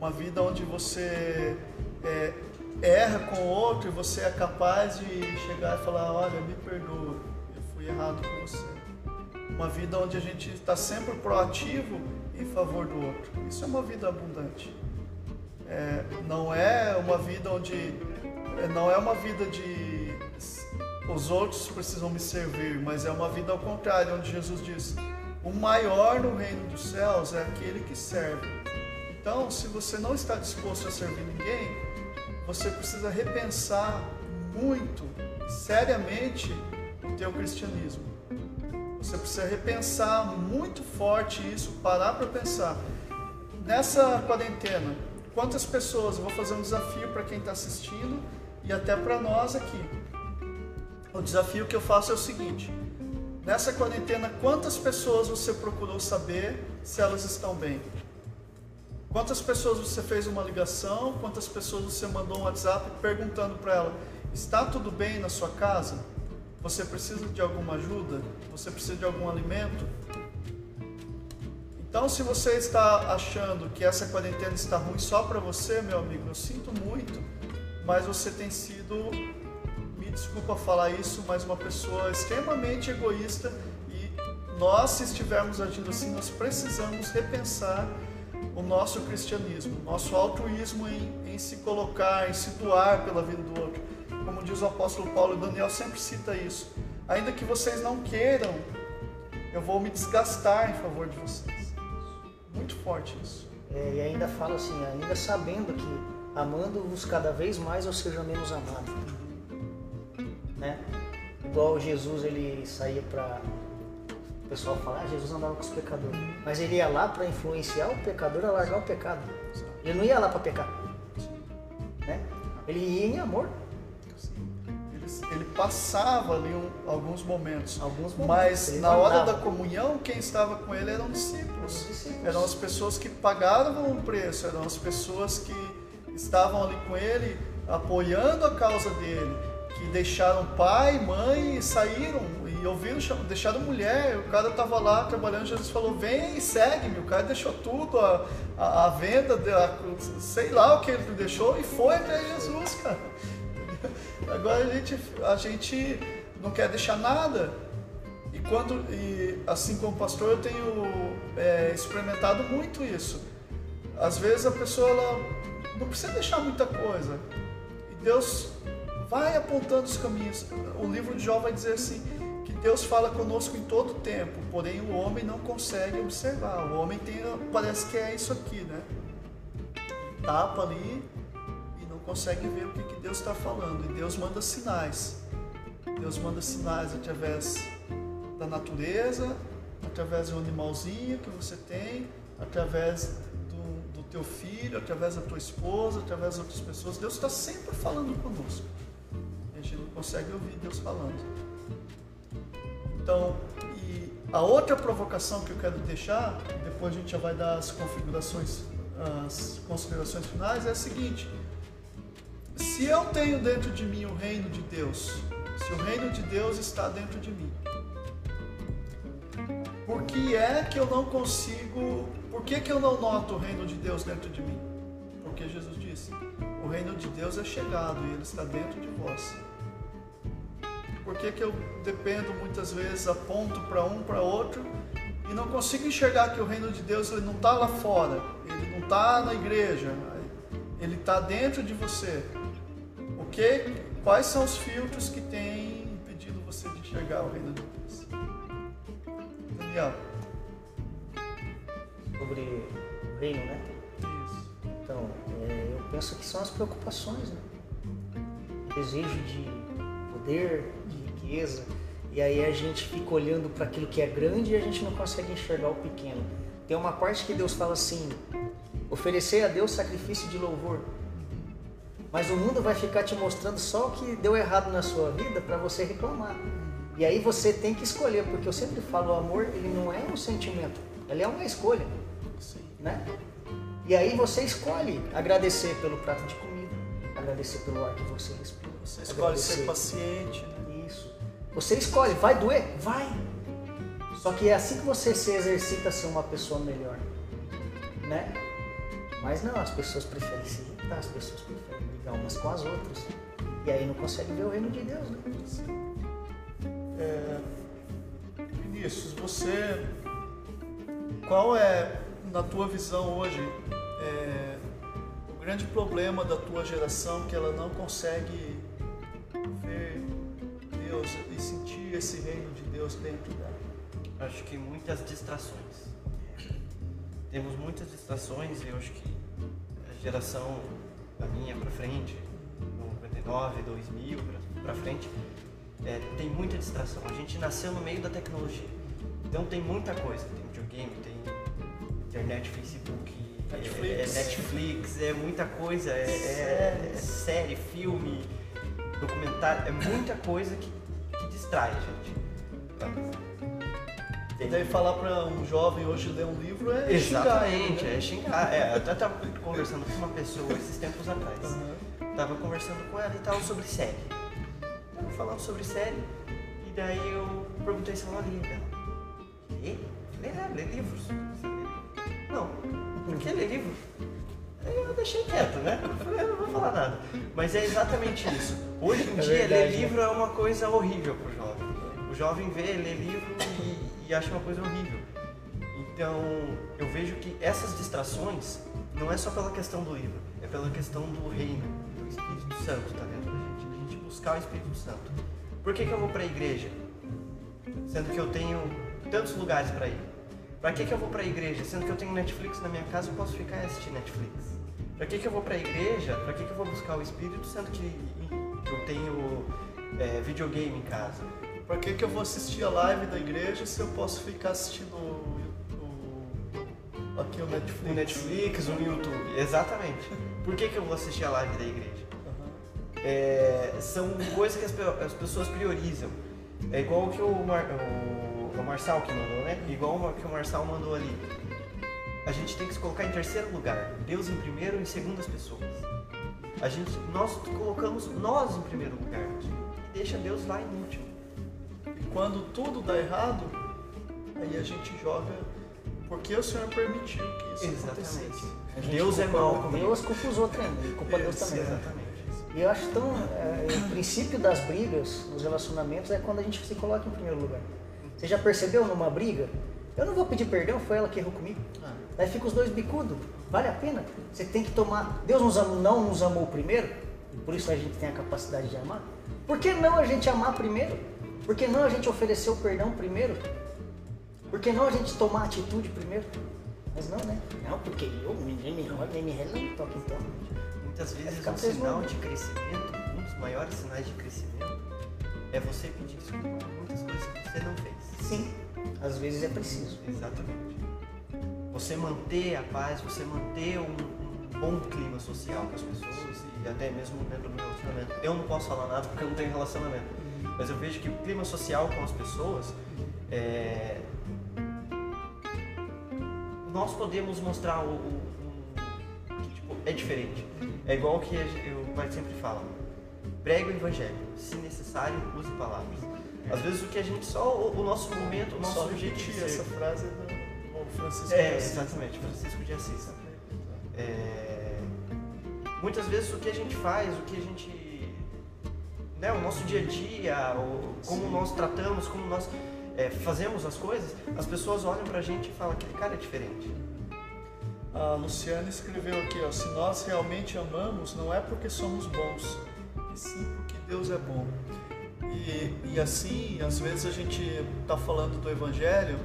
uma vida onde você é, erra com o outro e você é capaz de chegar e falar, olha, me perdoa, eu fui errado com você. Uma vida onde a gente está sempre proativo em favor do outro. Isso é uma vida abundante. É, não é uma vida onde é, não é uma vida de os outros precisam me servir, mas é uma vida ao contrário, onde Jesus diz: o maior no reino dos céus é aquele que serve. Então, se você não está disposto a servir ninguém, você precisa repensar muito, seriamente, o teu cristianismo. Você precisa repensar muito forte isso, parar para pensar. Nessa quarentena, quantas pessoas, eu vou fazer um desafio para quem está assistindo e até para nós aqui. O desafio que eu faço é o seguinte: nessa quarentena, quantas pessoas você procurou saber se elas estão bem? Quantas pessoas você fez uma ligação? Quantas pessoas você mandou um WhatsApp perguntando para ela: está tudo bem na sua casa? Você precisa de alguma ajuda? Você precisa de algum alimento? Então, se você está achando que essa quarentena está ruim só para você, meu amigo, eu sinto muito, mas você tem sido, me desculpa falar isso, mas uma pessoa extremamente egoísta e nós, se estivermos agindo assim, nós precisamos repensar o nosso cristianismo, nosso altruísmo em, em se colocar, em se doar pela vida do outro. Como diz o apóstolo Paulo, e Daniel sempre cita isso. Ainda que vocês não queiram, eu vou me desgastar em favor de vocês. Muito forte isso. É, e ainda fala assim, ainda sabendo que amando-vos cada vez mais eu seja menos amado. Né? Igual Jesus ele saía para pessoal fala, ah, Jesus andava com os pecadores. Mas ele ia lá para influenciar o pecador a largar o pecado. Ele não ia lá para pecar. Né? Ele ia em amor. Ele, ele passava ali um- alguns momentos. Alguns momentos, Mas na hora da comunhão, quem estava com ele eram discípulos. Os discípulos. Eram as pessoas que pagaram o preço, eram as pessoas que estavam ali com ele, apoiando a causa dele, que deixaram pai, mãe e saíram e cham- deixaram mulher. O cara estava lá trabalhando, Jesus falou: Vem e segue-me. O cara deixou tudo, a, a, a venda, a- sei lá o que ele deixou e foi até Jesus, cara. Agora a gente, a gente não quer deixar nada. E quando, e assim como pastor, eu tenho é, experimentado muito isso. Às vezes a pessoa ela não precisa deixar muita coisa. E Deus vai apontando os caminhos. O livro de Jó vai dizer assim que Deus fala conosco em todo tempo, porém o homem não consegue observar. O homem tem, parece que é isso aqui, né? Tapa ali e não consegue ver o que, que Deus está falando. E Deus manda sinais. Deus manda sinais através da natureza, através do animalzinho que você tem, através do, do teu filho, através da tua esposa, através de outras pessoas. Deus está sempre falando conosco. A gente não consegue ouvir Deus falando. Então, e a outra provocação que eu quero deixar, depois a gente já vai dar as configurações, as considerações finais, é a seguinte: se eu tenho dentro de mim o reino de Deus, se o reino de Deus está dentro de mim, por que é que eu não consigo, por que, que eu não noto o reino de Deus dentro de mim? Porque Jesus disse: o reino de Deus é chegado e ele está dentro de vós. Por que, que eu dependo muitas vezes, aponto para um, para outro e não consigo enxergar que o reino de Deus ele não está lá fora, ele não está na igreja, ele está dentro de você. O que, quais são os filtros que têm impedido você de enxergar o reino de Deus? Daniel. Sobre o reino, né? Isso. Então, é, eu penso que são as preocupações, né? Desejo de poder, de riqueza, e aí a gente fica olhando para aquilo que é grande e a gente não consegue enxergar o pequeno. Tem uma parte que Deus fala assim: oferecer a Deus sacrifício de louvor. Mas o mundo vai ficar te mostrando só o que deu errado na sua vida para você reclamar. E aí você tem que escolher, porque eu sempre falo, o amor ele não é um sentimento, ele é uma escolha Sim. né? E aí você escolhe agradecer pelo prato de comida, agradecer pelo ar que você respira. Você escolhe ser agradecer- paciente, né? Você escolhe, vai doer? Vai. Só que é assim que você se exercita a ser uma pessoa melhor, né? Mas não, as pessoas preferem se irritar, as pessoas preferem brigar umas com as outras. E aí não consegue ver o reino de Deus, né? É, Vinícius, você. Qual é, na tua visão hoje, é, o grande problema da tua geração que ela não consegue ver Deus e sentir esse reino de Deus dentro dela? Acho que muitas distrações. Temos muitas distrações e eu acho que a geração da minha pra frente, 99, 2000 pra- pra frente, é, tem muita distração. A gente nasceu no meio da tecnologia. Então tem muita coisa. Tem videogame, tem internet, Facebook, é- Netflix. É, Netflix, é muita coisa. É, é- é série, filme, documentário. É muita coisa que distrai gente. E daí falar para um jovem hoje ler um livro é Exatamente, xingar né? é xingar. É, eu até estava conversando com uma pessoa esses tempos atrás. Aham. Tava conversando com ela e tal sobre série. Tava falando sobre série e daí eu perguntei se ela lia dela. Lê? Lê, lê livros. Não. Por que ler livro? Eu deixei quieto, né? Eu falei, eu não vou falar nada. Mas é exatamente isso. Hoje em É dia, verdade, ler né? livro é uma coisa horrível pro jovem. O jovem vê, lê livro e, e acha uma coisa horrível. Então, eu vejo que essas distrações não é só pela questão do livro, é pela questão do reino, do Espírito Santo, tá dentro da gente, a gente buscar o Espírito Santo. Por que, que eu vou para a igreja? Sendo que eu tenho tantos lugares para ir. Para que, que eu vou para a igreja? Sendo que eu tenho Netflix na minha casa, eu posso ficar e assistir Netflix. Para que, que eu vou para a igreja? Para que, que eu vou buscar o Espírito? Sendo que eu tenho é, videogame em casa. Para que, que eu vou assistir a live da igreja se eu posso ficar assistindo o, o- aqui o Netflix? No Netflix, no YouTube. Exatamente. Por que, que eu vou assistir a live da igreja? É, são coisas que as, as pessoas priorizam. É igual o que o, Mar, o, o Marçal que mandou, né? Igual o que o Marçal mandou ali. A gente tem que se colocar em terceiro lugar. Deus em primeiro e em segundo as pessoas. A gente, nós colocamos nós em primeiro lugar e deixa Deus lá em último. E quando tudo dá errado, aí a gente joga porque o Senhor permitiu que isso Exatamente. acontecesse. Deus é mau comigo. Deus culpa os outros ainda, e culpa Deus também. né? Exatamente. E eu acho tão. é, o princípio das brigas nos relacionamentos é quando a gente se coloca em primeiro lugar. Você já percebeu numa briga? Eu não vou pedir perdão, foi ela que errou comigo. Ah, Daí fica os dois bicudos. Vale a pena? Você tem que tomar. Deus nos amou, não nos amou primeiro, por isso a gente tem a capacidade de amar. Por que não a gente amar primeiro? Por que não a gente oferecer o perdão primeiro? Por que não a gente tomar atitude primeiro? Mas não, né? Não, porque eu, ninguém me rola, nem me toca então. Muitas vezes ficar um sinal de crescimento, um dos maiores sinais de crescimento, é você pedir desculpa por muitas coisas que você não fez. Sim, às vezes é preciso. Exatamente. Você manter a paz, você manter um, um bom clima social com as pessoas e até mesmo dentro do relacionamento. Eu não posso falar nada porque eu não tenho relacionamento, mas eu vejo que o clima social com as pessoas é, nós podemos mostrar o, o- o- que tipo, é diferente. É igual o que gente- o pai sempre fala. Pregue o evangelho. Se necessário, use palavras. Às vezes o que a gente só o, o nosso momento, o nosso Só ser. essa frase do do Francisco É, de Assis. exatamente, Francisco de Assis. É, muitas vezes o que a gente faz, o que a gente. Né, o nosso dia a dia, o, como Sim. nós tratamos, como nós é, fazemos as coisas, as pessoas olham pra gente e falam: aquele cara é diferente. A Luciana escreveu aqui, ó, se nós realmente amamos, não é porque somos bons, e sim porque Deus é bom. E, e assim, às vezes a gente está falando do Evangelho,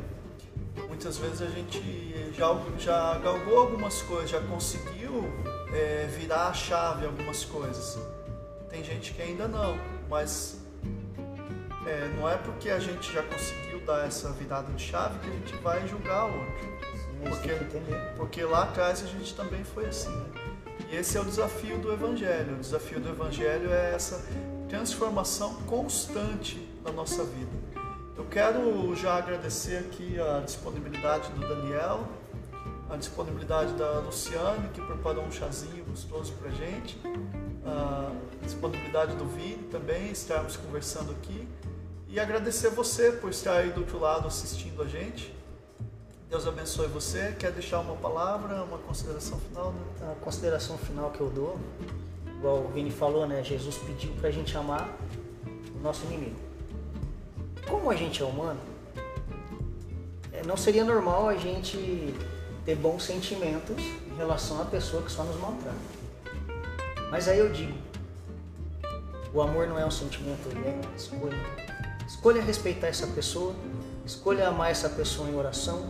muitas vezes a gente já, já galgou algumas coisas, já conseguiu é, virar a chave algumas coisas. Tem gente que ainda não, mas é, não é porque a gente já conseguiu dar essa virada de chave que a gente vai julgar o outro. Porque-. Porque lá atrás a gente também foi assim. Né? E esse é o desafio do Evangelho. O desafio do Evangelho é essa transformação constante da nossa vida. Eu quero já agradecer aqui a disponibilidade do Daniel, a disponibilidade da Luciane, que preparou um chazinho gostoso pra gente, a disponibilidade do Vini também, estarmos conversando aqui. E agradecer você por estar aí do outro lado assistindo a gente. Deus abençoe você. Quer deixar uma palavra, uma consideração final? Né? A consideração final que eu dou, igual o Vini falou, né? Jesus pediu pra gente amar o nosso inimigo. Como a gente é humano, é, não seria normal a gente ter bons sentimentos em relação à pessoa que só nos maltrata. Mas aí eu digo, o amor não é um sentimento, é escolha. Escolha respeitar essa pessoa, escolha amar essa pessoa em oração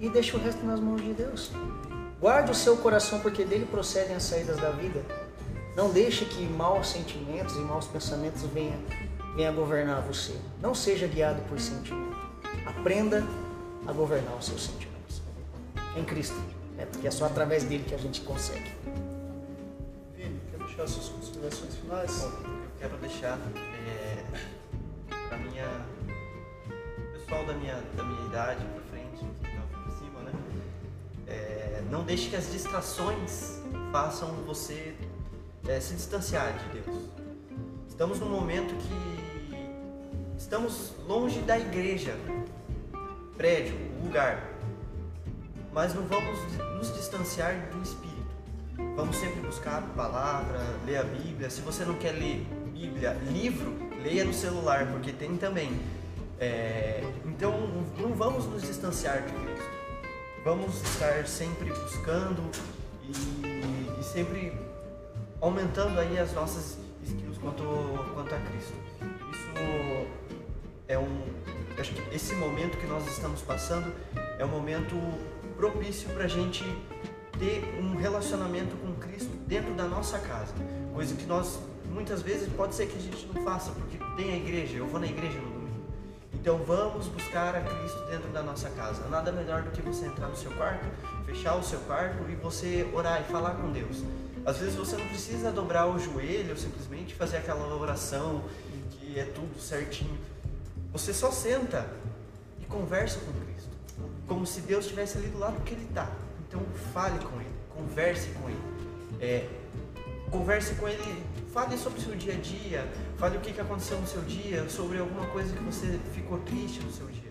e deixa o resto nas mãos de Deus. Guarde o seu coração, porque dele procedem as saídas da vida. Não deixe que maus sentimentos e maus pensamentos venham, venham governar você. Não seja guiado por sentimento. Aprenda a governar os seus sentimentos. Em Cristo. É porque é só através dele que a gente consegue. Vini, quer deixar suas considerações finais? Bom, eu quero deixar é, para minha o pessoal da minha da minha idade não deixe que as distrações façam você é, se distanciar de Deus. Estamos num momento que estamos longe da igreja, prédio, lugar, mas não vamos nos distanciar do Espírito. Vamos sempre buscar a palavra, ler a Bíblia. Se você não quer ler Bíblia, livro, leia no celular, porque tem também. É, então, não vamos nos distanciar de Cristo. Vamos estar sempre buscando e, e sempre aumentando aí as nossas skills quanto, quanto a Cristo. Isso é um. Acho que esse momento que nós estamos passando é um momento propício para a gente ter um relacionamento com Cristo dentro da nossa casa. Coisa que nós, muitas vezes, pode ser que a gente não faça, porque tem a igreja, eu vou na igreja domingo. Então vamos buscar a Cristo dentro da nossa casa. Nada melhor do que você entrar no seu quarto, fechar o seu quarto e você orar e falar com Deus. Às vezes você não precisa dobrar o joelho, simplesmente fazer aquela oração que é tudo certinho. Você só senta e conversa com Cristo, como se Deus estivesse ali do lado que Ele está. Então fale com Ele, converse com Ele. É, converse com Ele, fale sobre o seu dia a dia, fale o que aconteceu no seu dia, sobre alguma coisa que você ficou triste no seu dia.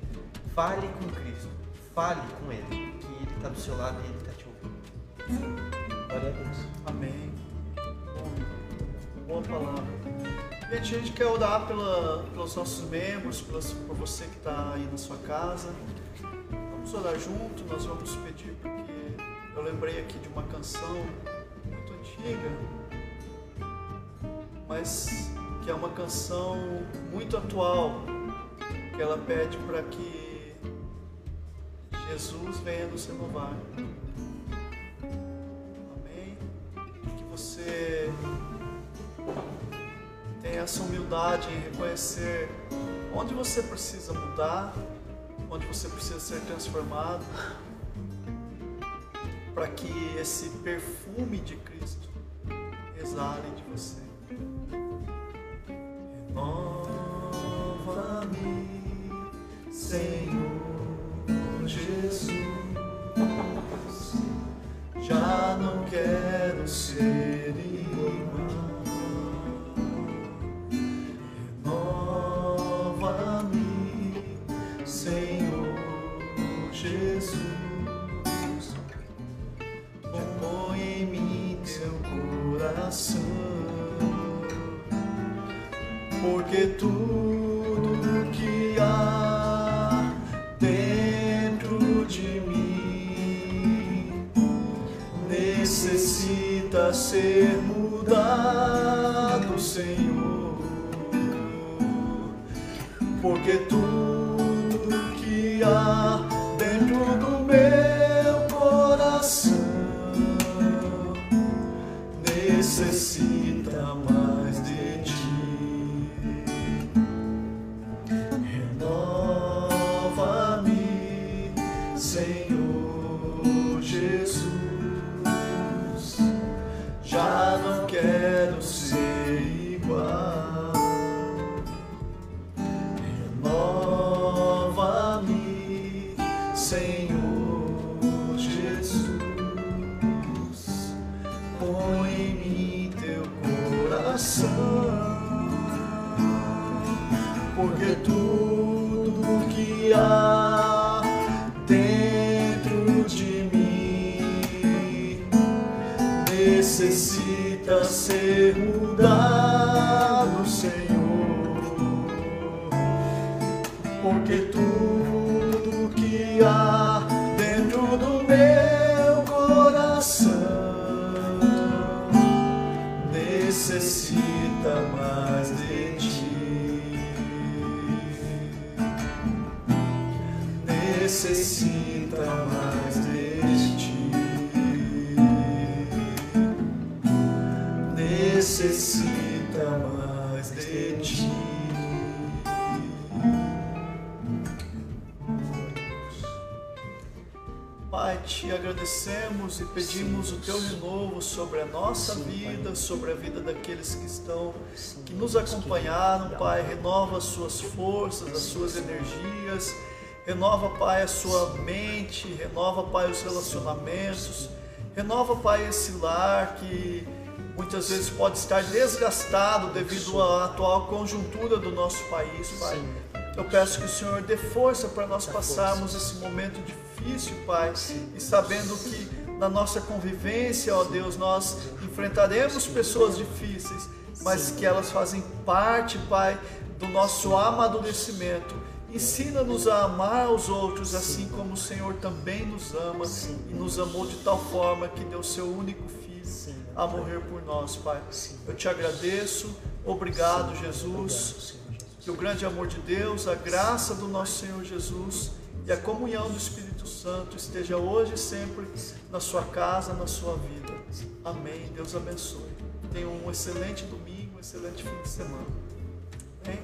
Fale com Cristo, fale com Ele, que Ele está do seu lado e Ele está te ouvindo. Glória a Deus. Amém. Boa palavra. Gente, a gente quer orar pela, pelos nossos membros, pelas, por você que está aí na sua casa. Vamos orar junto, nós vamos pedir, porque eu lembrei aqui de uma canção muito antiga, mas que é uma canção muito atual, que ela pede para que Jesus venha nos renovar. Amém? Que você tenha essa humildade em reconhecer onde você precisa mudar, onde você precisa ser transformado, para que esse perfume de Cristo exale de você. Renova-me, Senhor Jesus. Já não quero ser Necessita mais de ti. Necessita mais de ti. Pai, te agradecemos e pedimos o teu renovo sobre a nossa vida, sobre a vida daqueles que estão, que nos acompanharam, Pai. Renova as suas forças, as suas energias, renova, Pai, a sua mente, renova, Pai, os relacionamentos, renova, Pai, esse lar que muitas vezes pode estar desgastado devido à atual conjuntura do nosso país, Pai. Eu peço que o Senhor dê força para nós passarmos esse momento difícil, Pai, e sabendo que na nossa convivência, ó Deus, nós enfrentaremos pessoas difíceis, mas que elas fazem parte, Pai, do nosso amadurecimento. Ensina-nos a amar os outros assim como o Senhor também nos ama e nos amou de tal forma que deu seu único filho a morrer por nós, Pai. Eu te agradeço. Obrigado, Jesus. Que o grande amor de Deus, a graça do nosso Senhor Jesus e a comunhão do Espírito Santo esteja hoje e sempre na sua casa, na sua vida. Amém. Deus abençoe. Tenha um excelente domingo, um excelente fim de semana. Hein?